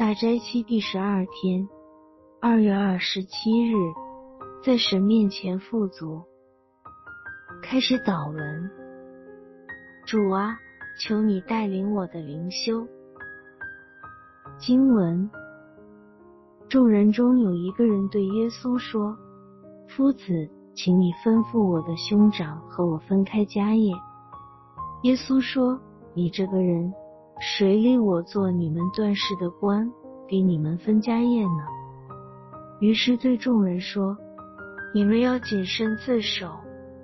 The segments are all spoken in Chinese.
大斋期第十二天，二月二十七日，在神面前富足。开始祷文。主啊，求你带领我的灵修。经文：众人中有一个人对耶稣说：“夫子，请你吩咐我的兄长和我分开家业。”耶稣说：“你这个人。”谁令我做你们段氏的官，给你们分家业呢？于是对众人说：“你们要谨慎自守，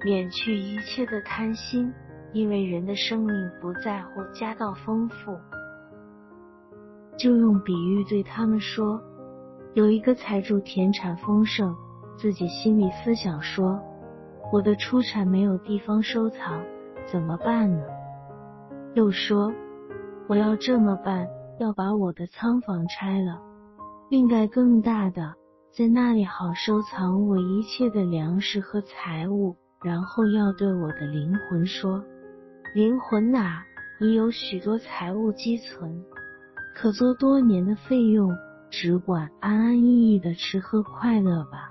免去一切的贪心，因为人的生命不在乎家道丰富。”就用比喻对他们说：“有一个财主田产丰盛，自己心里思想说：我的出产没有地方收藏，怎么办呢？”又说。我要这么办，要把我的仓房拆了，另盖更大的，在那里好收藏我一切的粮食和财物。然后要对我的灵魂说：“灵魂呐，你有许多财物积存，可做多年的费用，只管安安逸逸的吃喝快乐吧。”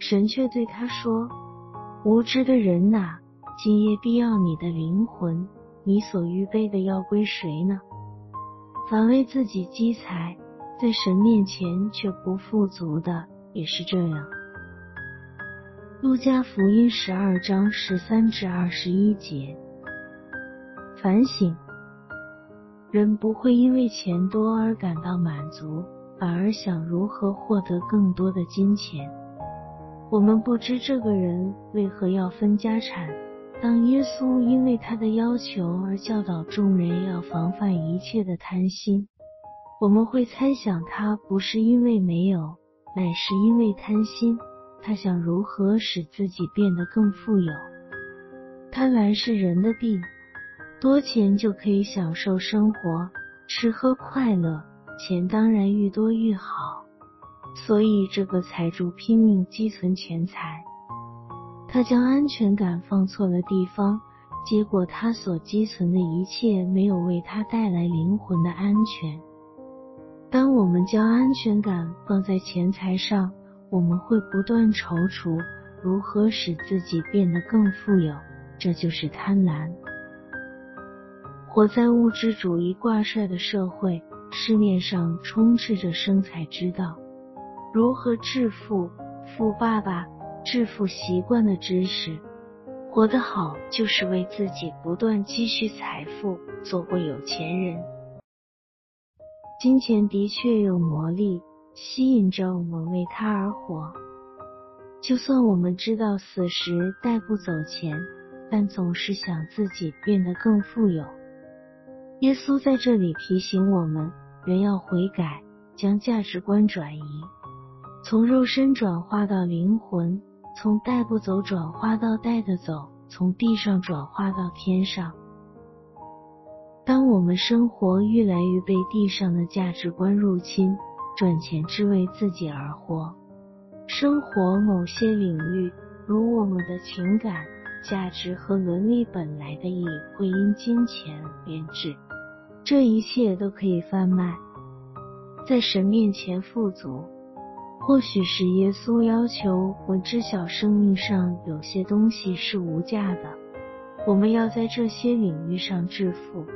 神却对他说：“无知的人呐，今夜必要你的灵魂。”你所预备的要归谁呢？凡为自己积财，在神面前却不富足的，也是这样。路加福音十二章十三至二十一节。反省：人不会因为钱多而感到满足，反而想如何获得更多的金钱。我们不知这个人为何要分家产。当耶稣因为他的要求而教导众人要防范一切的贪心，我们会猜想他不是因为没有，乃是因为贪心。他想如何使自己变得更富有。贪婪是人的病，多钱就可以享受生活、吃喝快乐，钱当然愈多愈好。所以这个财主拼命积存钱财。他将安全感放错了地方，结果他所积存的一切没有为他带来灵魂的安全。当我们将安全感放在钱财上，我们会不断踌躇如何使自己变得更富有，这就是贪婪。活在物质主义挂帅的社会，市面上充斥着生财之道，如何致富、富爸爸。致富习惯的知识，活得好就是为自己不断积蓄财富，做过有钱人。金钱的确有魔力，吸引着我们为它而活。就算我们知道死时带不走钱，但总是想自己变得更富有。耶稣在这里提醒我们，人要悔改，将价值观转移，从肉身转化到灵魂。从带不走转化到带得走，从地上转化到天上。当我们生活越来越被地上的价值观入侵，赚钱只为自己而活，生活某些领域，如我们的情感、价值和伦理本来的意义，会因金钱变质。这一切都可以贩卖，在神面前富足。或许是耶稣要求我知晓生命上有些东西是无价的，我们要在这些领域上致富。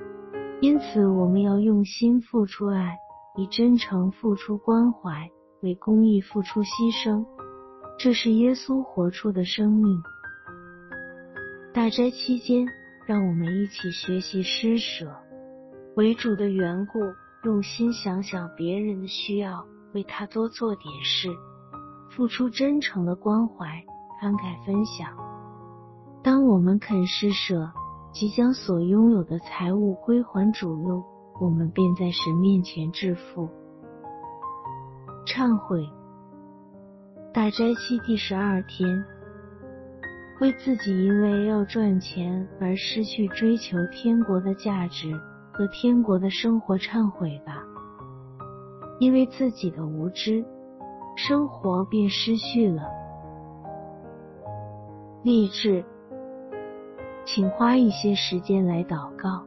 因此，我们要用心付出爱，以真诚付出关怀，为公益付出牺牲。这是耶稣活出的生命。大斋期间，让我们一起学习施舍，为主的缘故，用心想想别人的需要。为他多做点事，付出真诚的关怀，慷慨分享。当我们肯施舍，即将所拥有的财物归还主用，我们便在神面前致富。忏悔。大斋期第十二天，为自己因为要赚钱而失去追求天国的价值和天国的生活忏悔吧。因为自己的无知生活便失去了。励志请花一些时间来祷告。